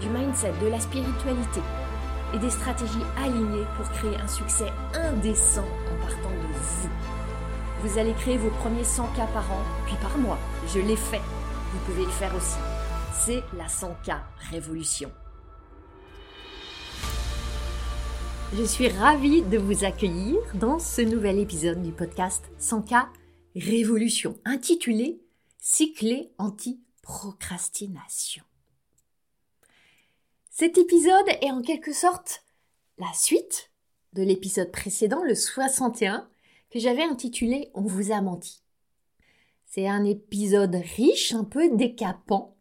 du mindset, de la spiritualité et des stratégies alignées pour créer un succès indécent en partant de vous. Vous allez créer vos premiers 100 k par an, puis par mois. Je l'ai fait. Vous pouvez le faire aussi. C'est la 100K Révolution. Je suis ravie de vous accueillir dans ce nouvel épisode du podcast 100K Révolution, intitulé Cyclé anti-procrastination. Cet épisode est en quelque sorte la suite de l'épisode précédent, le 61, que j'avais intitulé On vous a menti. C'est un épisode riche, un peu décapant,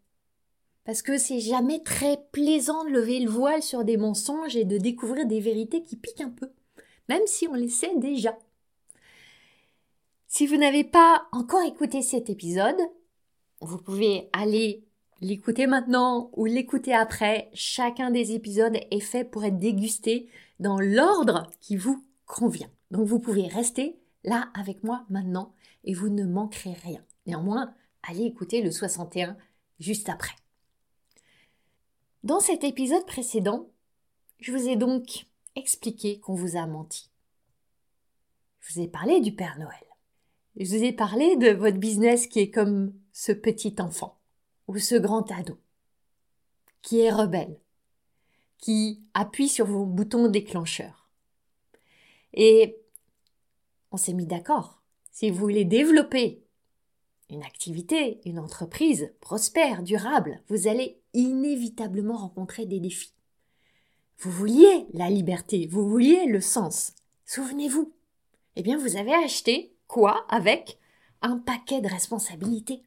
parce que c'est jamais très plaisant de lever le voile sur des mensonges et de découvrir des vérités qui piquent un peu, même si on les sait déjà. Si vous n'avez pas encore écouté cet épisode, vous pouvez aller l'écouter maintenant ou l'écouter après. Chacun des épisodes est fait pour être dégusté dans l'ordre qui vous convient. Donc vous pouvez rester là avec moi maintenant et vous ne manquerez rien. Néanmoins, allez écouter le 61 juste après. Dans cet épisode précédent, je vous ai donc expliqué qu'on vous a menti. Je vous ai parlé du Père Noël. Je vous ai parlé de votre business qui est comme ce petit enfant ou ce grand ado, qui est rebelle, qui appuie sur vos boutons déclencheurs. Et on s'est mis d'accord. Si vous voulez développer une activité, une entreprise prospère, durable, vous allez inévitablement rencontrer des défis. Vous vouliez la liberté, vous vouliez le sens. Souvenez-vous. Eh bien, vous avez acheté quoi avec un paquet de responsabilités.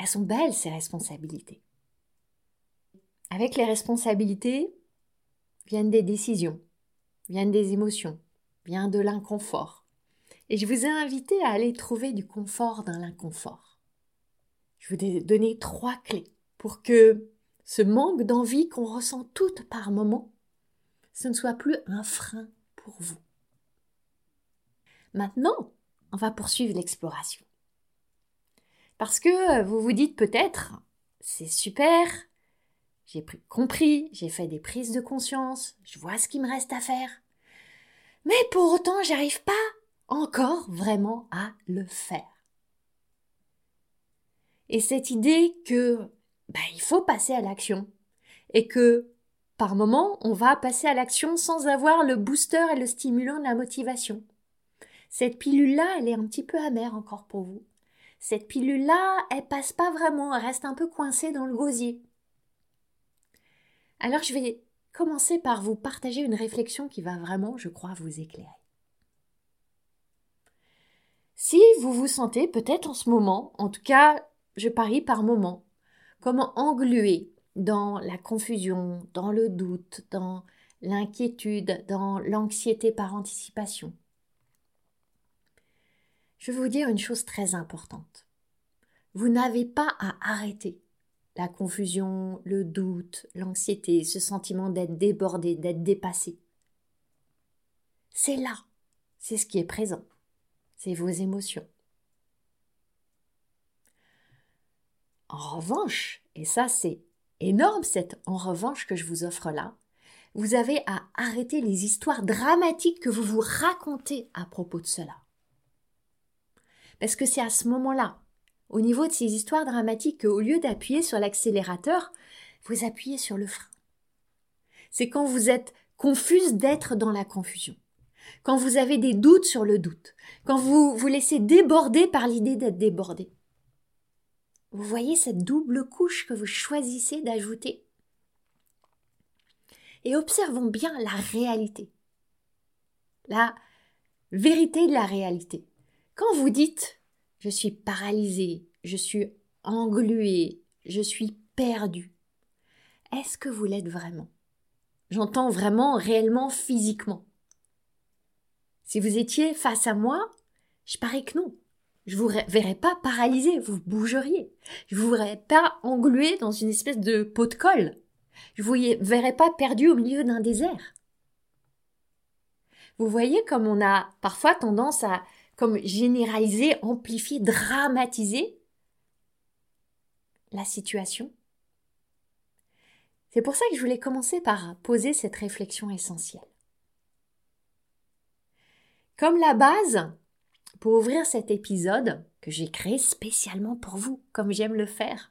Elles sont belles, ces responsabilités. Avec les responsabilités viennent des décisions, viennent des émotions, vient de l'inconfort. Et je vous ai invité à aller trouver du confort dans l'inconfort. Je vous ai donné trois clés pour que ce manque d'envie qu'on ressent toutes par moment, ce ne soit plus un frein pour vous. Maintenant, on va poursuivre l'exploration. Parce que vous vous dites peut-être, c'est super, j'ai compris, j'ai fait des prises de conscience, je vois ce qu'il me reste à faire. Mais pour autant, j'arrive pas encore vraiment à le faire. Et cette idée que bah, il faut passer à l'action et que par moment on va passer à l'action sans avoir le booster et le stimulant de la motivation. Cette pilule-là, elle est un petit peu amère encore pour vous. Cette pilule-là, elle passe pas vraiment, elle reste un peu coincée dans le gosier. Alors je vais commencer par vous partager une réflexion qui va vraiment, je crois, vous éclairer. Si vous vous sentez peut-être en ce moment, en tout cas, je parie par moment, comme englué dans la confusion, dans le doute, dans l'inquiétude, dans l'anxiété par anticipation, je vais vous dire une chose très importante. Vous n'avez pas à arrêter la confusion, le doute, l'anxiété, ce sentiment d'être débordé, d'être dépassé. C'est là, c'est ce qui est présent, c'est vos émotions. En revanche, et ça c'est énorme cette en revanche que je vous offre là, vous avez à arrêter les histoires dramatiques que vous vous racontez à propos de cela. Parce que c'est à ce moment-là, au niveau de ces histoires dramatiques, qu'au lieu d'appuyer sur l'accélérateur, vous appuyez sur le frein. C'est quand vous êtes confuse d'être dans la confusion. Quand vous avez des doutes sur le doute. Quand vous vous laissez déborder par l'idée d'être débordé. Vous voyez cette double couche que vous choisissez d'ajouter? Et observons bien la réalité. La vérité de la réalité. Quand vous dites je suis paralysé, je suis englué, je suis perdu, est-ce que vous l'êtes vraiment? J'entends vraiment, réellement, physiquement. Si vous étiez face à moi, je parie que non. Je vous verrais pas paralysé, vous bougeriez. Je vous verrais pas englué dans une espèce de pot de colle. Je vous verrais pas perdu au milieu d'un désert. Vous voyez comme on a parfois tendance à comme généraliser, amplifier, dramatiser la situation. C'est pour ça que je voulais commencer par poser cette réflexion essentielle. Comme la base, pour ouvrir cet épisode que j'ai créé spécialement pour vous, comme j'aime le faire,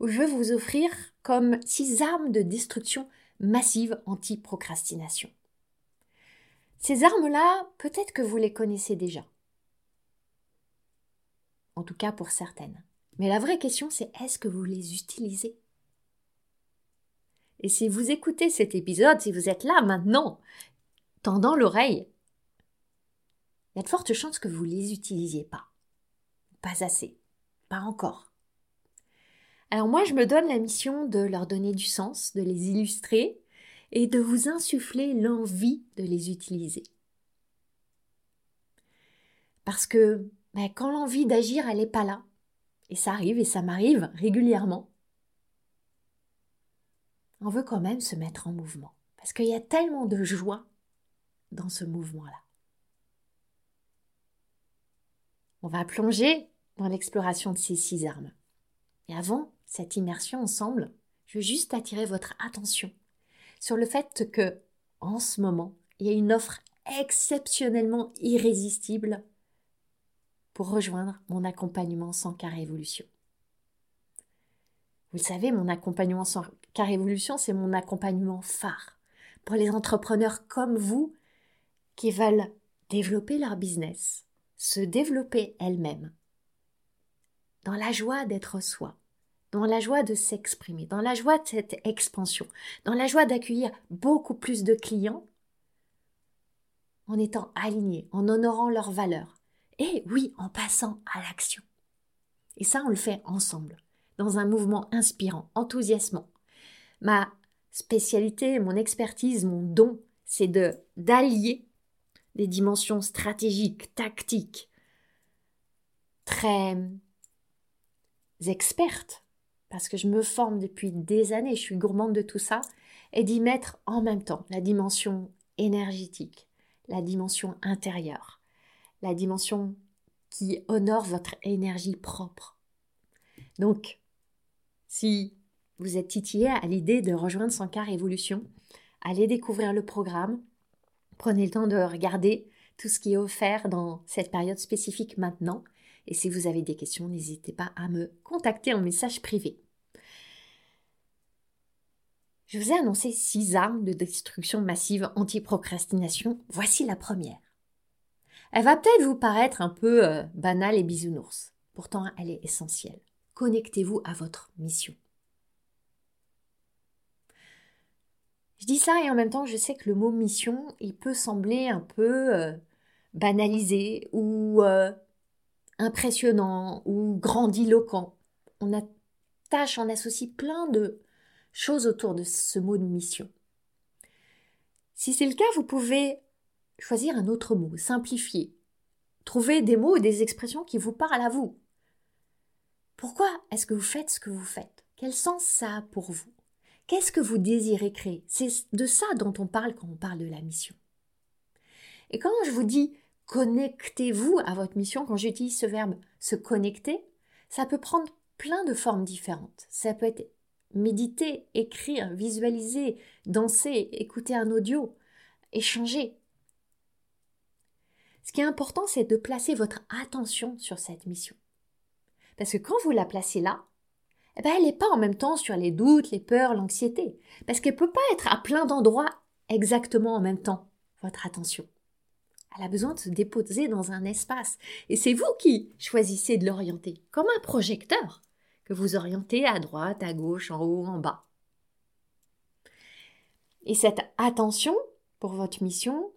où je veux vous offrir comme six armes de destruction massive anti-procrastination. Ces armes-là, peut-être que vous les connaissez déjà. En tout cas pour certaines. Mais la vraie question, c'est est-ce que vous les utilisez? Et si vous écoutez cet épisode, si vous êtes là maintenant, tendant l'oreille, il y a de fortes chances que vous ne les utilisiez pas. Pas assez. Pas encore. Alors moi, je me donne la mission de leur donner du sens, de les illustrer et de vous insuffler l'envie de les utiliser. Parce que ben, quand l'envie d'agir, elle n'est pas là, et ça arrive et ça m'arrive régulièrement, on veut quand même se mettre en mouvement. Parce qu'il y a tellement de joie dans ce mouvement-là. On va plonger dans l'exploration de ces six armes. Et avant cette immersion ensemble, je veux juste attirer votre attention sur le fait que, en ce moment, il y a une offre exceptionnellement irrésistible rejoindre mon accompagnement sans car révolution. Vous le savez, mon accompagnement sans car révolution, c'est mon accompagnement phare pour les entrepreneurs comme vous qui veulent développer leur business, se développer elles-mêmes, dans la joie d'être soi, dans la joie de s'exprimer, dans la joie de cette expansion, dans la joie d'accueillir beaucoup plus de clients en étant alignés, en honorant leurs valeurs, et oui, en passant à l'action. Et ça, on le fait ensemble, dans un mouvement inspirant, enthousiasmant. Ma spécialité, mon expertise, mon don, c'est de d'allier des dimensions stratégiques, tactiques, très expertes parce que je me forme depuis des années, je suis gourmande de tout ça, et d'y mettre en même temps la dimension énergétique, la dimension intérieure, la dimension qui honore votre énergie propre. Donc, si vous êtes titillé à l'idée de rejoindre Sankar Évolution, allez découvrir le programme, prenez le temps de regarder tout ce qui est offert dans cette période spécifique maintenant, et si vous avez des questions, n'hésitez pas à me contacter en message privé. Je vous ai annoncé six armes de destruction massive anti-procrastination. Voici la première. Elle va peut-être vous paraître un peu euh, banale et bisounours. Pourtant, elle est essentielle. Connectez-vous à votre mission. Je dis ça et en même temps, je sais que le mot mission, il peut sembler un peu euh, banalisé ou euh, impressionnant ou grandiloquent. On attache, on associe plein de choses autour de ce mot de mission. Si c'est le cas, vous pouvez choisir un autre mot, simplifier. Trouver des mots et des expressions qui vous parlent à vous. Pourquoi est-ce que vous faites ce que vous faites? Quel sens ça a pour vous? Qu'est-ce que vous désirez créer? C'est de ça dont on parle quand on parle de la mission. Et quand je vous dis connectez-vous à votre mission, quand j'utilise ce verbe se connecter, ça peut prendre plein de formes différentes. Ça peut être méditer, écrire, visualiser, danser, écouter un audio, échanger. Ce qui est important, c'est de placer votre attention sur cette mission. Parce que quand vous la placez là, eh ben, elle n'est pas en même temps sur les doutes, les peurs, l'anxiété. Parce qu'elle ne peut pas être à plein d'endroits exactement en même temps, votre attention. Elle a besoin de se déposer dans un espace. Et c'est vous qui choisissez de l'orienter, comme un projecteur, que vous orientez à droite, à gauche, en haut, en bas. Et cette attention pour votre mission,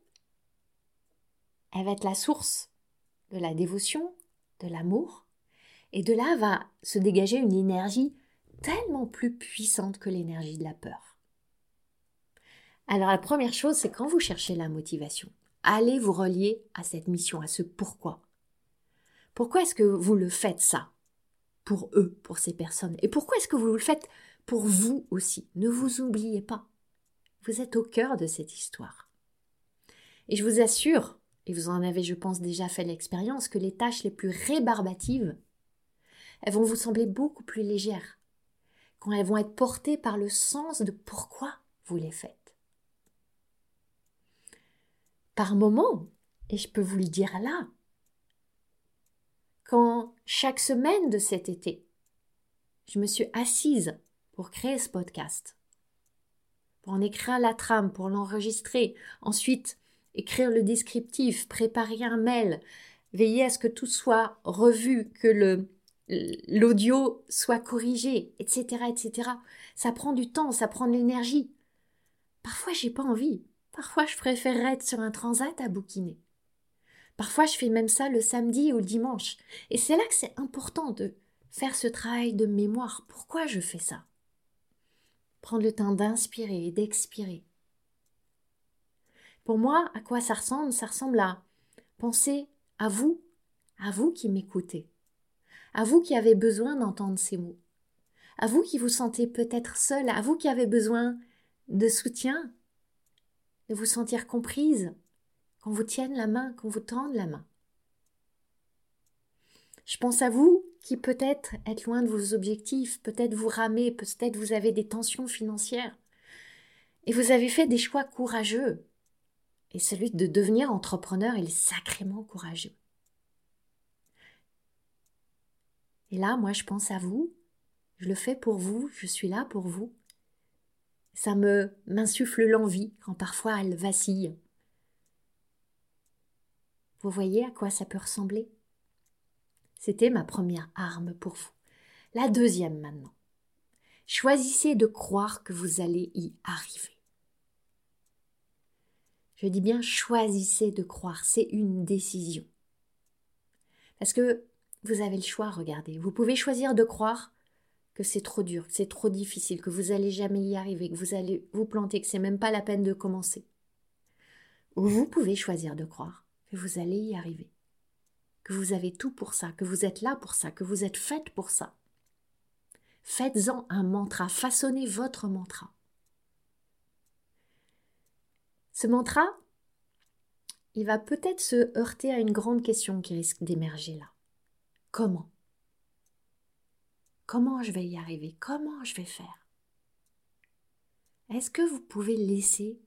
elle va être la source de la dévotion, de l'amour, et de là va se dégager une énergie tellement plus puissante que l'énergie de la peur. Alors la première chose, c'est quand vous cherchez la motivation, allez vous relier à cette mission, à ce pourquoi. Pourquoi est-ce que vous le faites ça Pour eux, pour ces personnes? Et pourquoi est-ce que vous le faites pour vous aussi? Ne vous oubliez pas. Vous êtes au cœur de cette histoire. Et je vous assure, et vous en avez, je pense, déjà fait l'expérience, que les tâches les plus rébarbatives, elles vont vous sembler beaucoup plus légères quand elles vont être portées par le sens de pourquoi vous les faites. Par moments, et je peux vous le dire là, quand chaque semaine de cet été, je me suis assise pour créer ce podcast, pour en écrire la trame, pour l'enregistrer, ensuite écrire le descriptif, préparer un mail, veiller à ce que tout soit revu, que le l'audio soit corrigé, etc., etc. Ça prend du temps, ça prend de l'énergie. Parfois, j'ai pas envie. Parfois, je préférerais être sur un transat à bouquiner. Parfois, je fais même ça le samedi ou le dimanche. Et c'est là que c'est important de faire ce travail de mémoire. Pourquoi je fais ça? Prendre le temps d'inspirer et d'expirer. Pour moi, à quoi ça ressemble? Ça ressemble à penser à vous, à vous qui m'écoutez, à vous qui avez besoin d'entendre ces mots, à vous qui vous sentez peut-être seul, à vous qui avez besoin de soutien, de vous sentir comprise, qu'on vous tienne la main, qu'on vous tende la main. Je pense à vous qui peut-être êtes loin de vos objectifs, peut-être vous ramez, peut-être vous avez des tensions financières, et vous avez fait des choix courageux, et celui de devenir entrepreneur, il est sacrément courageux. Et là, moi, je pense à vous, je le fais pour vous, je suis là pour vous. Ça me m'insuffle l'envie quand parfois elle vacille. Vous voyez à quoi ça peut ressembler? C'était ma première arme pour vous. La deuxième maintenant. Choisissez de croire que vous allez y arriver. Je dis bien choisissez de croire, c'est une décision. Parce que vous avez le choix, regardez. Vous pouvez choisir de croire que c'est trop dur, que c'est trop difficile, que vous allez jamais y arriver, que vous allez vous planter, que c'est même pas la peine de commencer. Ou vous pouvez choisir de croire que vous allez y arriver, que vous avez tout pour ça, que vous êtes là pour ça, que vous êtes faite pour ça. Faites-en un mantra, façonnez votre mantra. Ce mantra, il va peut-être se heurter à une grande question qui risque d'émerger là. Comment? Comment je vais y arriver? Comment je vais faire? Est-ce que vous pouvez laisser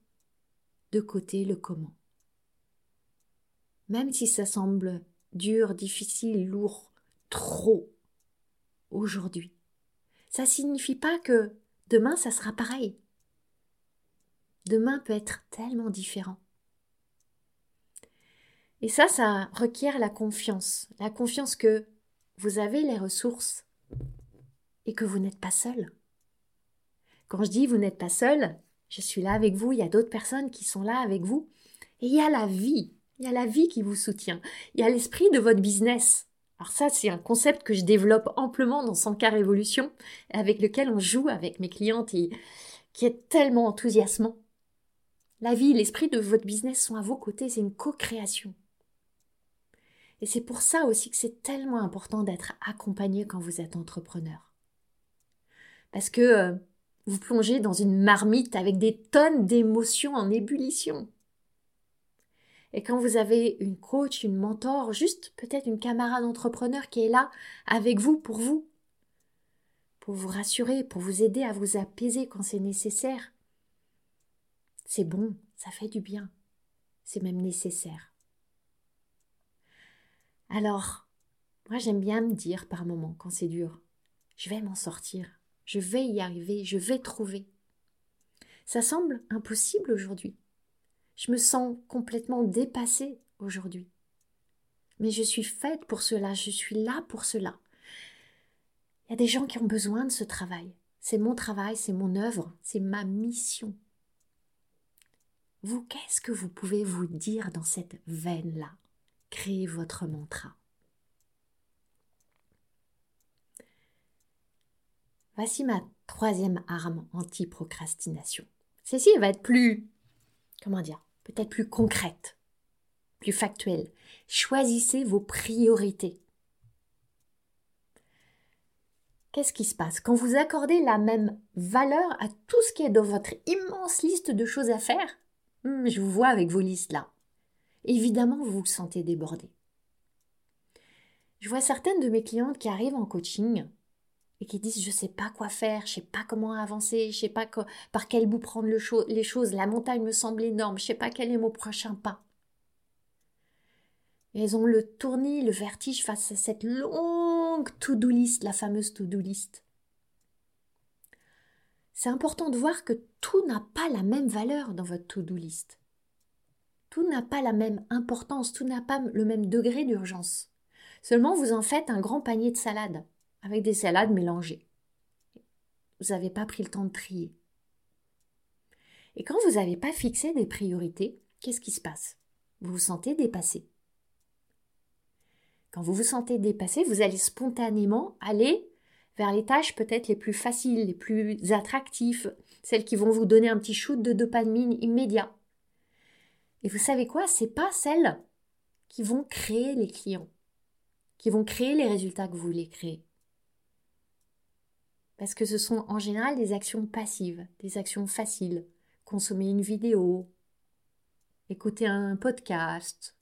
de côté le comment? Même si ça semble dur, difficile, lourd, trop aujourd'hui. Ça signifie pas que demain ça sera pareil demain peut être tellement différent. Et ça, ça requiert la confiance, la confiance que vous avez les ressources et que vous n'êtes pas seul. Quand je dis vous n'êtes pas seul, je suis là avec vous, il y a d'autres personnes qui sont là avec vous, et il y a la vie, il y a la vie qui vous soutient, il y a l'esprit de votre business. Alors ça, c'est un concept que je développe amplement dans 100 cas révolution, avec lequel on joue avec mes clientes et qui est tellement enthousiasmant. La vie, l'esprit de votre business sont à vos côtés, c'est une co-création. Et c'est pour ça aussi que c'est tellement important d'être accompagné quand vous êtes entrepreneur. Parce que euh, vous plongez dans une marmite avec des tonnes d'émotions en ébullition. Et quand vous avez une coach, une mentor, juste peut-être une camarade entrepreneur qui est là avec vous pour vous, pour vous rassurer, pour vous aider à vous apaiser quand c'est nécessaire, c'est bon, ça fait du bien. C'est même nécessaire. Alors, moi j'aime bien me dire par moments, quand c'est dur, je vais m'en sortir, je vais y arriver, je vais trouver. Ça semble impossible aujourd'hui. Je me sens complètement dépassée aujourd'hui. Mais je suis faite pour cela, je suis là pour cela. Il y a des gens qui ont besoin de ce travail. C'est mon travail, c'est mon œuvre, c'est ma mission. Qu'est-ce que vous pouvez vous dire dans cette veine-là? Créez votre mantra. Voici ma troisième arme anti-procrastination. Celle-ci va être plus, comment dire, peut-être plus concrète, plus factuelle. Choisissez vos priorités. Qu'est-ce qui se passe? Quand vous accordez la même valeur à tout ce qui est dans votre immense liste de choses à faire, hmm, je vous vois avec vos listes là, évidemment vous vous sentez débordé. Je vois certaines de mes clientes qui arrivent en coaching et qui disent je sais pas quoi faire, je sais pas comment avancer, je sais pas par quel bout prendre les choses, la montagne me semble énorme, je sais pas quel est mon prochain pas. Et elles ont le tournis, le vertige face à cette longue to-do list, la fameuse to-do list. C'est important de voir que tout n'a pas la même valeur dans votre to-do list. Tout n'a pas la même importance, tout n'a pas le même degré d'urgence. Seulement, vous en faites un grand panier de salade, avec des salades mélangées. Vous n'avez pas pris le temps de trier. Et quand vous n'avez pas fixé des priorités, qu'est-ce qui se passe? Vous vous sentez dépassé. Quand vous vous sentez dépassé, vous allez spontanément aller vers les tâches peut-être les plus faciles, les plus attractives, celles qui vont vous donner un petit shoot de dopamine immédiat. Et vous savez quoi? C'est pas celles qui vont créer les clients qui vont créer les résultats que vous voulez créer. Parce que ce sont en général des actions passives, des actions faciles. Consommer une vidéo, écouter un podcast,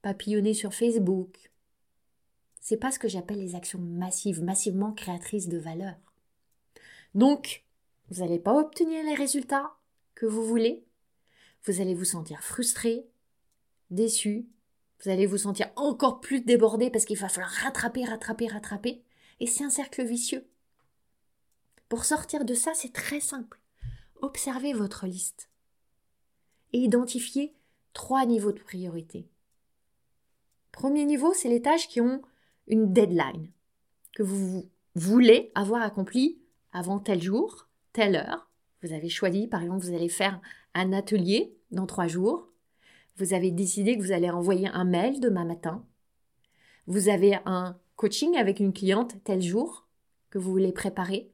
papillonner sur Facebook. C'est pas ce que j'appelle les actions massives, massivement créatrices de valeur. Donc, vous n'allez pas obtenir les résultats que vous voulez. Vous allez vous sentir frustré, déçu, vous allez vous sentir encore plus débordé parce qu'il va falloir rattraper, rattraper, rattraper. Et c'est un cercle vicieux. Pour sortir de ça, c'est très simple. Observez votre liste et identifiez trois niveaux de priorité. Premier niveau, c'est les tâches qui ont une deadline, que vous voulez avoir accompli avant tel jour, telle heure. Vous avez choisi, par exemple, vous allez faire un atelier dans trois jours. Vous avez décidé que vous allez envoyer un mail demain matin. Vous avez un coaching avec une cliente tel jour que vous voulez préparer.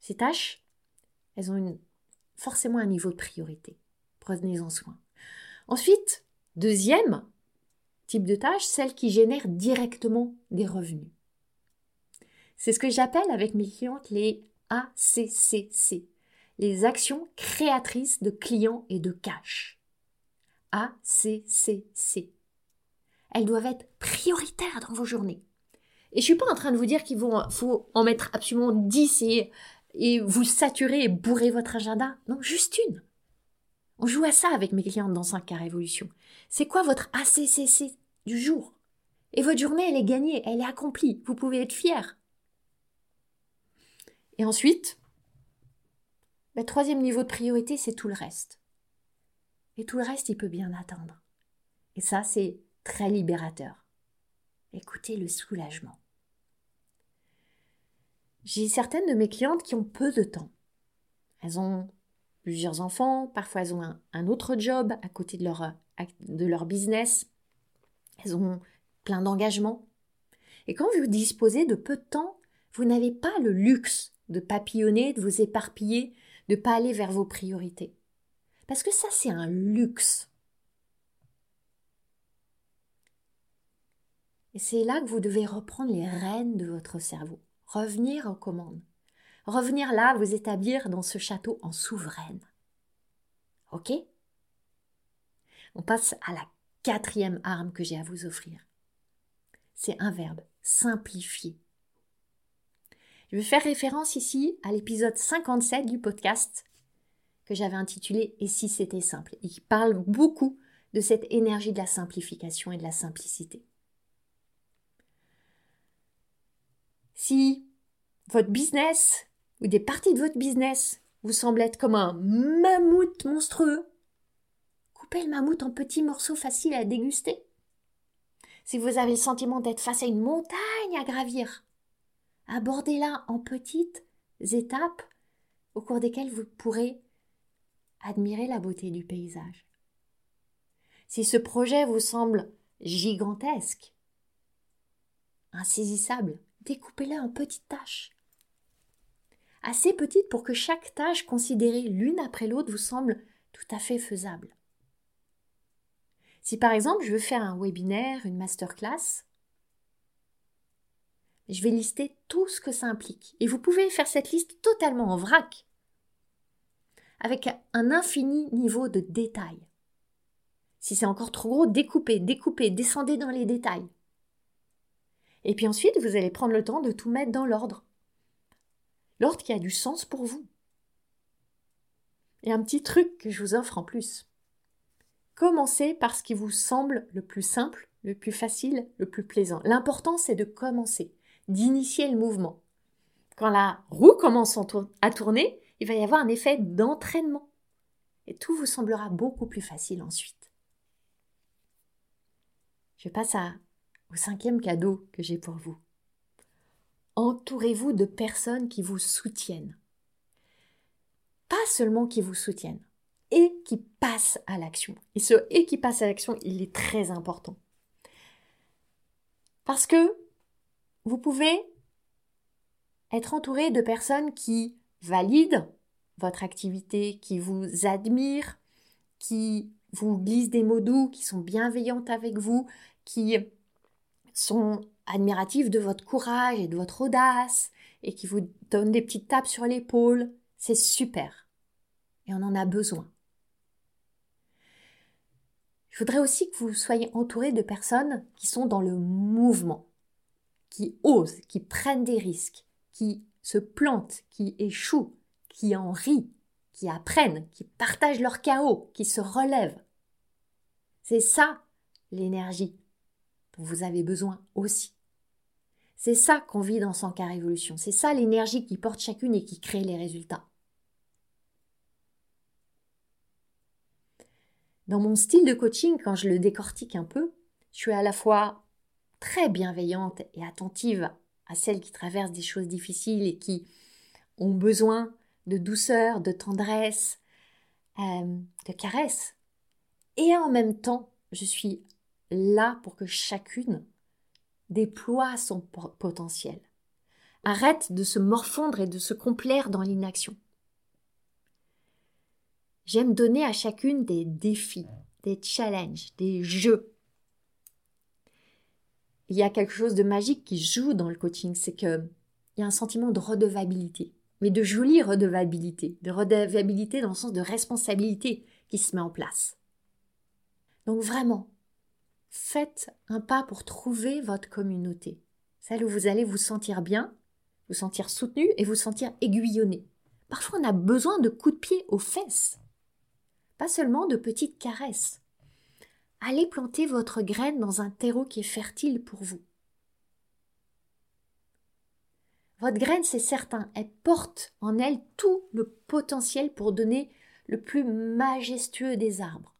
Ces tâches, elles ont forcément un niveau de priorité. Prenez-en soin. Ensuite, deuxième type de tâche, celle qui génère directement des revenus. C'est ce que j'appelle avec mes clientes les ACCC les actions créatrices de clients et de cash. ACCC. Elles doivent être prioritaires dans vos journées. Et je suis pas en train de vous dire qu'il faut en mettre absolument 10 et, et vous saturer et bourrer votre agenda. Non, juste une. On joue à ça avec mes clientes dans 5 cas révolution. C'est quoi votre ACCC du jour? Et votre journée, elle est gagnée, elle est accomplie. Vous pouvez être fier. Et ensuite, le troisième niveau de priorité, c'est tout le reste. Et tout le reste, il peut bien attendre. Et ça, c'est très libérateur. Écoutez le soulagement. J'ai certaines de mes clientes qui ont peu de temps. Elles ont plusieurs enfants, parfois elles ont un, autre job à côté de leur, de leur business. Elles ont plein d'engagements. Et quand vous disposez de peu de temps, vous n'avez pas le luxe de papillonner, de vous éparpiller, de ne pas aller vers vos priorités. Parce que ça, c'est un luxe. Et c'est là que vous devez reprendre les rênes de votre cerveau, revenir aux commandes, revenir là, vous établir dans ce château en souveraine. Ok? On passe à la quatrième arme que j'ai à vous offrir. C'est un verbe, simplifier. Je vais faire référence ici à l'épisode 57 du podcast que j'avais intitulé Et si c'était simple? et qui parle beaucoup de cette énergie de la simplification et de la simplicité. Si votre business ou des parties de votre business vous semblent être comme un mammouth monstrueux, coupez le mammouth en petits morceaux faciles à déguster. Si vous avez le sentiment d'être face à une montagne à gravir, abordez-la en petites étapes au cours desquelles vous pourrez admirer la beauté du paysage. Si ce projet vous semble gigantesque, insaisissable, découpez-la en petites tâches. Assez petites pour que chaque tâche considérée l'une après l'autre vous semble tout à fait faisable. Si par exemple je veux faire un webinaire, une masterclass, je vais lister tout ce que ça implique. Et vous pouvez faire cette liste totalement en vrac, avec un infini niveau de détail. Si c'est encore trop gros, découpez, découpez, descendez dans les détails. Et puis ensuite, vous allez prendre le temps de tout mettre dans l'ordre. L'ordre qui a du sens pour vous. Et un petit truc que je vous offre en plus. Commencez par ce qui vous semble le plus simple, le plus facile, le plus plaisant. L'important, c'est de commencer, d'initier le mouvement. Quand la roue commence à tourner, il va y avoir un effet d'entraînement. Et tout vous semblera beaucoup plus facile ensuite. Je passe au cinquième cadeau que j'ai pour vous. Entourez-vous de personnes qui vous soutiennent. Pas seulement qui vous soutiennent, et qui passe à l'action. Et ce et qui passe à l'action, il est très important. Parce que vous pouvez être entouré de personnes qui valident votre activité, qui vous admirent, qui vous glissent des mots doux, qui sont bienveillantes avec vous, qui sont admiratifs de votre courage et de votre audace, et qui vous donnent des petites tapes sur l'épaule. C'est super. Et on en a besoin. Je voudrais aussi que vous soyez entouré de personnes qui sont dans le mouvement, qui osent, qui prennent des risques, qui se plantent, qui échouent, qui en rient, qui apprennent, qui partagent leur chaos, qui se relèvent. C'est ça l'énergie dont vous avez besoin aussi. C'est ça qu'on vit dans son cas Révolution. C'est ça l'énergie qui porte chacune et qui crée les résultats. Dans mon style de coaching, quand je le décortique un peu, je suis à la fois très bienveillante et attentive à celles qui traversent des choses difficiles et qui ont besoin de douceur, de tendresse, euh, de caresse. Et en même temps, je suis là pour que chacune déploie son potentiel. Arrête de se morfondre et de se complaire dans l'inaction. J'aime donner à chacune des défis, des challenges, des jeux. Il y a quelque chose de magique qui joue dans le coaching, c'est que il y a un sentiment de redevabilité, mais de jolie redevabilité, de redevabilité dans le sens de responsabilité qui se met en place. Donc vraiment, faites un pas pour trouver votre communauté, celle où vous allez vous sentir bien, vous sentir soutenu et vous sentir aiguillonné. Parfois, on a besoin de coups de pied aux fesses pas seulement de petites caresses. Allez planter votre graine dans un terreau qui est fertile pour vous. Votre graine, c'est certain, elle porte en elle tout le potentiel pour donner le plus majestueux des arbres,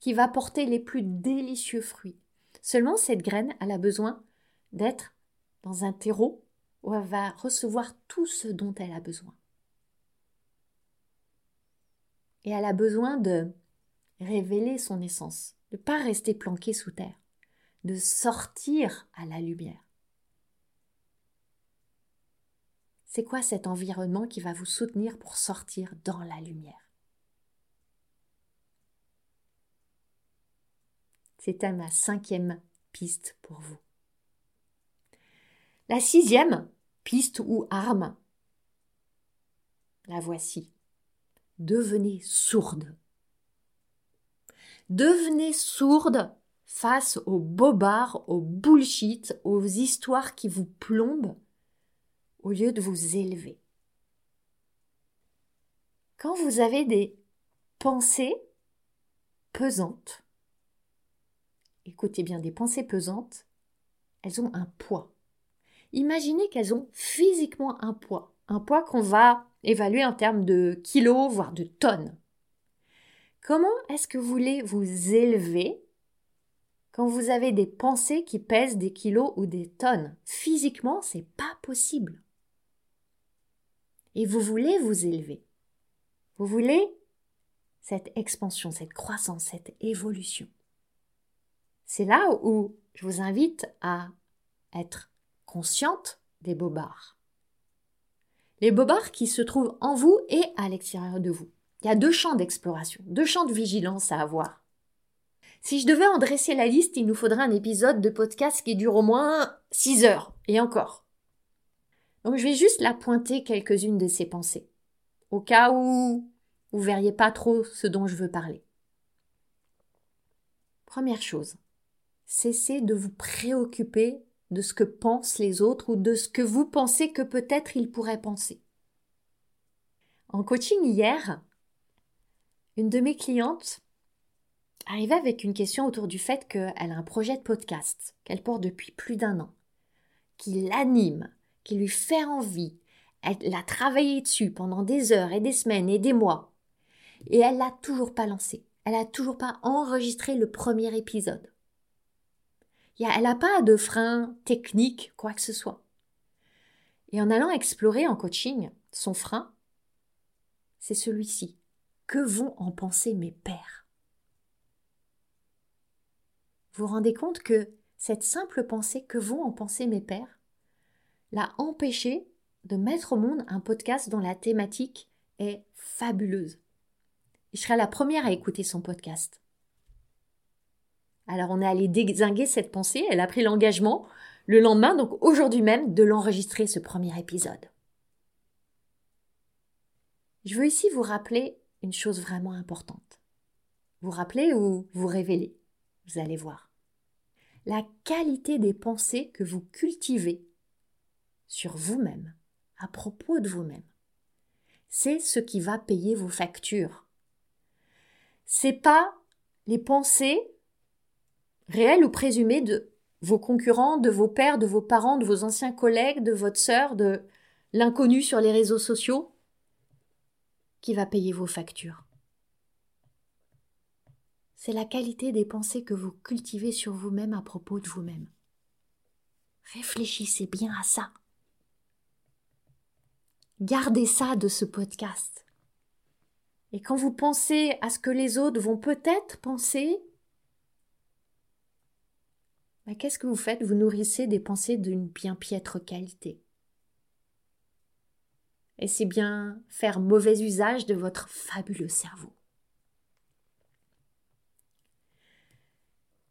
qui va porter les plus délicieux fruits. Seulement, cette graine, elle a besoin d'être dans un terreau où elle va recevoir tout ce dont elle a besoin et elle a besoin de révéler son essence, de ne pas rester planquée sous terre, de sortir à la lumière. C'est quoi cet environnement qui va vous soutenir pour sortir dans la lumière? C'était ma cinquième piste pour vous. La sixième piste ou arme, la voici devenez sourde. Devenez sourde face aux bobards, aux bullshit, aux histoires qui vous plombent, au lieu de vous élever. Quand vous avez des pensées pesantes, écoutez bien, des pensées pesantes, elles ont un poids. Imaginez qu'elles ont physiquement un poids, un poids qu'on va évalué en termes de kilos, voire de tonnes. Comment est-ce que vous voulez vous élever quand vous avez des pensées qui pèsent des kilos ou des tonnes? Physiquement, c'est pas possible. Et vous voulez vous élever. Vous voulez cette expansion, cette croissance, cette évolution. C'est là où je vous invite à être consciente des bobards. Les bobards qui se trouvent en vous et à l'extérieur de vous. Il y a deux champs d'exploration, deux champs de vigilance à avoir. Si je devais en dresser la liste, il nous faudrait un épisode de podcast qui dure au moins 6 heures, et encore. Donc je vais juste la pointer quelques-unes de ces pensées, au cas où vous verriez pas trop ce dont je veux parler. Première chose, cessez de vous préoccuper de ce que pensent les autres ou de ce que vous pensez que peut-être ils pourraient penser. En coaching hier, une de mes clientes arrivait avec une question autour du fait qu'elle a un projet de podcast qu'elle porte depuis plus d'un an, qui l'anime, qui lui fait envie. Elle a travaillé dessus pendant des heures et des semaines et des mois. Et elle l'a toujours pas lancé. Elle a toujours pas enregistré le premier épisode. Elle n'a pas de frein technique, quoi que ce soit. Et en allant explorer en coaching, son frein, c'est celui-ci. Que vont en penser mes pères Vous vous rendez compte que cette simple pensée que vont en penser mes pères l'a empêché de mettre au monde un podcast dont la thématique est fabuleuse. je serai la première à écouter son podcast. Alors on est allé désinguer cette pensée, elle a pris l'engagement le lendemain, donc aujourd'hui même, de l'enregistrer ce premier épisode. Je veux ici vous rappeler une chose vraiment importante. Vous rappeler ou vous révéler. Vous allez voir. La qualité des pensées que vous cultivez sur vous-même, à propos de vous-même, c'est ce qui va payer vos factures. C'est pas les pensées réelles ou présumées de vos concurrents, de vos pères, de vos parents, de vos anciens collègues, de votre sœur, de l'inconnu sur les réseaux sociaux qui va payer vos factures? C'est la qualité des pensées que vous cultivez sur vous-même à propos de vous-même. Réfléchissez bien à ça. Gardez ça de ce podcast. Et quand vous pensez à ce que les autres vont peut-être penser, qu'est-ce que vous faites? Vous nourrissez des pensées d'une bien piètre qualité. Et c'est bien faire mauvais usage de votre fabuleux cerveau.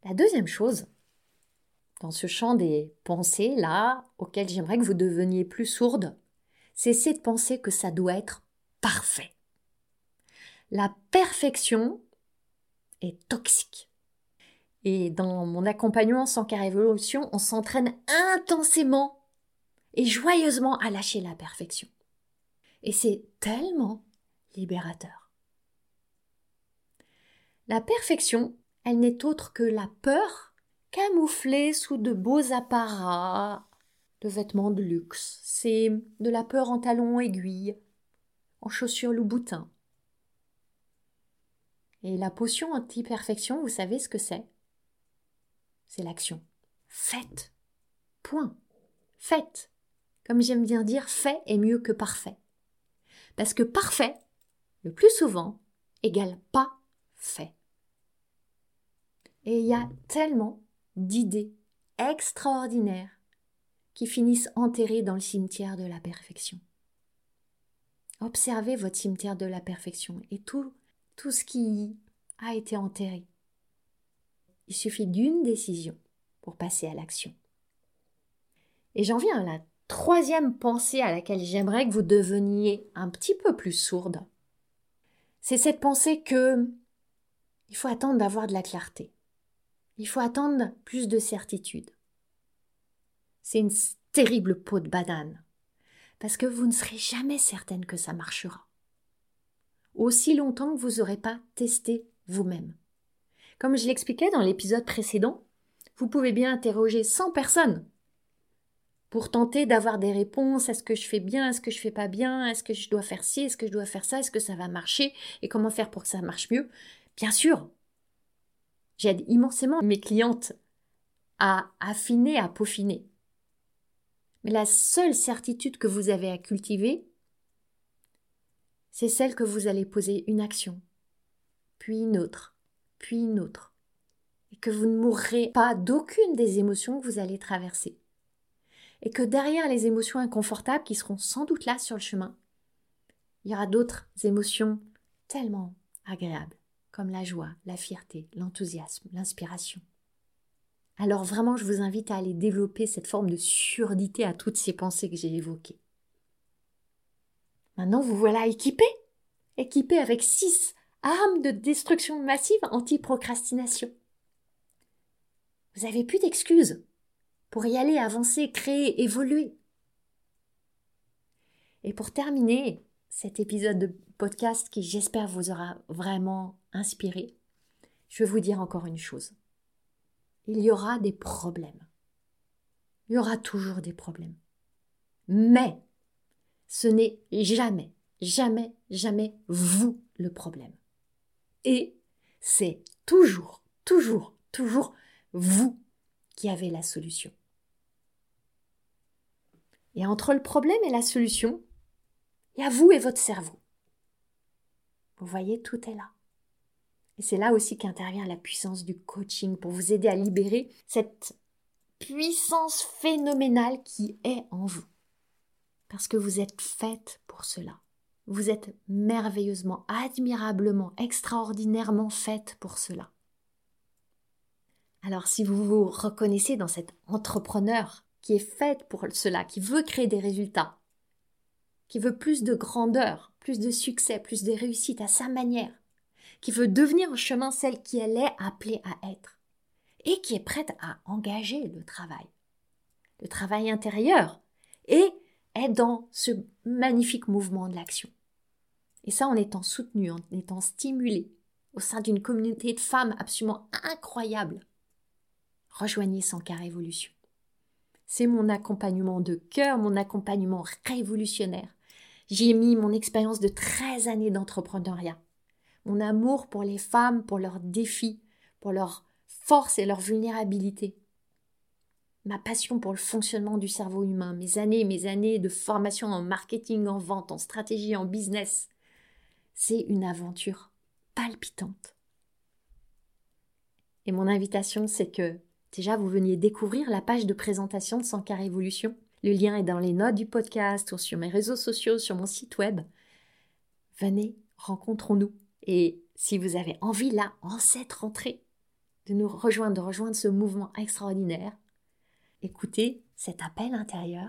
La deuxième chose, dans ce champ des pensées là, auquel j'aimerais que vous deveniez plus sourde, c'est de penser que ça doit être parfait. La perfection est toxique. Et dans mon accompagnement sans car évolution, on s'entraîne intensément et joyeusement à lâcher la perfection. Et c'est tellement libérateur. La perfection, elle n'est autre que la peur camouflée sous de beaux apparats, de vêtements de luxe. C'est de la peur en talons aiguilles, en chaussures Louboutin. Et la potion anti-perfection, vous savez ce que c'est? C'est l'action. Faites. Point. Faites. Comme j'aime bien dire, fait est mieux que parfait. Parce que parfait, le plus souvent, égale pas fait. Et il y a tellement d'idées extraordinaires qui finissent enterrées dans le cimetière de la perfection. Observez votre cimetière de la perfection et tout, tout ce qui a été enterré. Il suffit d'une décision pour passer à l'action. Et j'en viens à la troisième pensée à laquelle j'aimerais que vous deveniez un petit peu plus sourde. C'est cette pensée que il faut attendre d'avoir de la clarté. Il faut attendre plus de certitude. C'est une terrible peau de banane. Parce que vous ne serez jamais certaine que ça marchera. Aussi longtemps que vous n'aurez pas testé vous-même. Comme je l'expliquais dans l'épisode précédent, vous pouvez bien interroger 100 personnes pour tenter d'avoir des réponses. Est-ce que je fais bien? Est-ce que je fais pas bien? Est-ce que je dois faire ci? Est-ce que je dois faire ça? Est-ce que ça va marcher? Et comment faire pour que ça marche mieux? Bien sûr, j'aide immensément mes clientes à affiner, à peaufiner. Mais la seule certitude que vous avez à cultiver, c'est celle que vous allez poser une action, puis une autre, puis une autre, et que vous ne mourrez pas d'aucune des émotions que vous allez traverser. et que derrière les émotions inconfortables qui seront sans doute là sur le chemin, il y aura d'autres émotions tellement agréables, comme la joie, la fierté, l'enthousiasme, l'inspiration. Alors vraiment, je vous invite à aller développer cette forme de surdité à toutes ces pensées que j'ai évoquées. Maintenant, vous voilà équipé, équipé avec six armes de destruction massive anti-procrastination. Vous n'avez plus d'excuses pour y aller, avancer, créer, évoluer. Et pour terminer cet épisode de podcast qui j'espère vous aura vraiment inspiré, je vais vous dire encore une chose. Il y aura des problèmes. Il y aura toujours des problèmes. Mais ce n'est jamais, jamais, jamais vous le problème. Et c'est toujours, toujours, toujours vous qui avez la solution. Et entre le problème et la solution, il y a vous et votre cerveau. Vous voyez, tout est là. Et c'est là aussi qu'intervient la puissance du coaching pour vous aider à libérer cette puissance phénoménale qui est en vous. Parce que vous êtes faite pour cela. Vous êtes merveilleusement, admirablement, extraordinairement faite pour cela. Alors si vous vous reconnaissez dans cet entrepreneur qui est faite pour cela, qui veut créer des résultats, qui veut plus de grandeur, plus de succès, plus de réussite à sa manière, qui veut devenir en chemin celle qui elle est appelée à être, et qui est prête à engager le travail, le travail intérieur, et est dans ce magnifique mouvement de l'action. Et ça en étant soutenu, en étant stimulé au sein d'une communauté de femmes absolument incroyable. Rejoignez Sankar Révolution. C'est mon accompagnement de cœur, mon accompagnement révolutionnaire. J'y ai mis mon expérience de 13 années d'entrepreneuriat, mon amour pour les femmes, pour leurs défis, pour leur force et leur vulnérabilité, ma passion pour le fonctionnement du cerveau humain, mes années mes années de formation en marketing, en vente, en stratégie, en business. C'est une aventure palpitante. Et mon invitation, c'est que déjà vous veniez découvrir la page de présentation de Sankar Evolution. Le lien est dans les notes du podcast ou sur mes réseaux sociaux, sur mon site web. Venez, rencontrons-nous. Et si vous avez envie, là, en cette rentrée, de nous rejoindre, de rejoindre ce mouvement extraordinaire, écoutez cet appel intérieur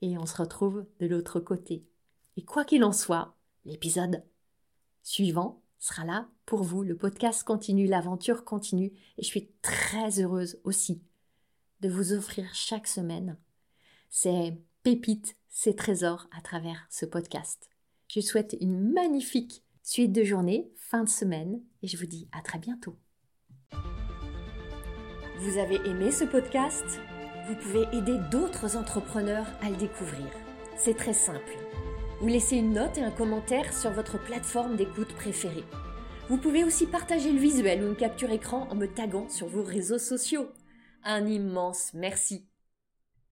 et on se retrouve de l'autre côté. Et quoi qu'il en soit, l'épisode suivant sera là pour vous. Le podcast continue, l'aventure continue et je suis très heureuse aussi de vous offrir chaque semaine ces pépites, ces trésors à travers ce podcast. Je souhaite une magnifique suite de journée, fin de semaine et je vous dis à très bientôt. Vous avez aimé ce podcast? Vous pouvez aider d'autres entrepreneurs à le découvrir. C'est très simple. Vous laissez une note et un commentaire sur votre plateforme d'écoute préférée. Vous pouvez aussi partager le visuel ou une capture écran en me taguant sur vos réseaux sociaux. Un immense merci.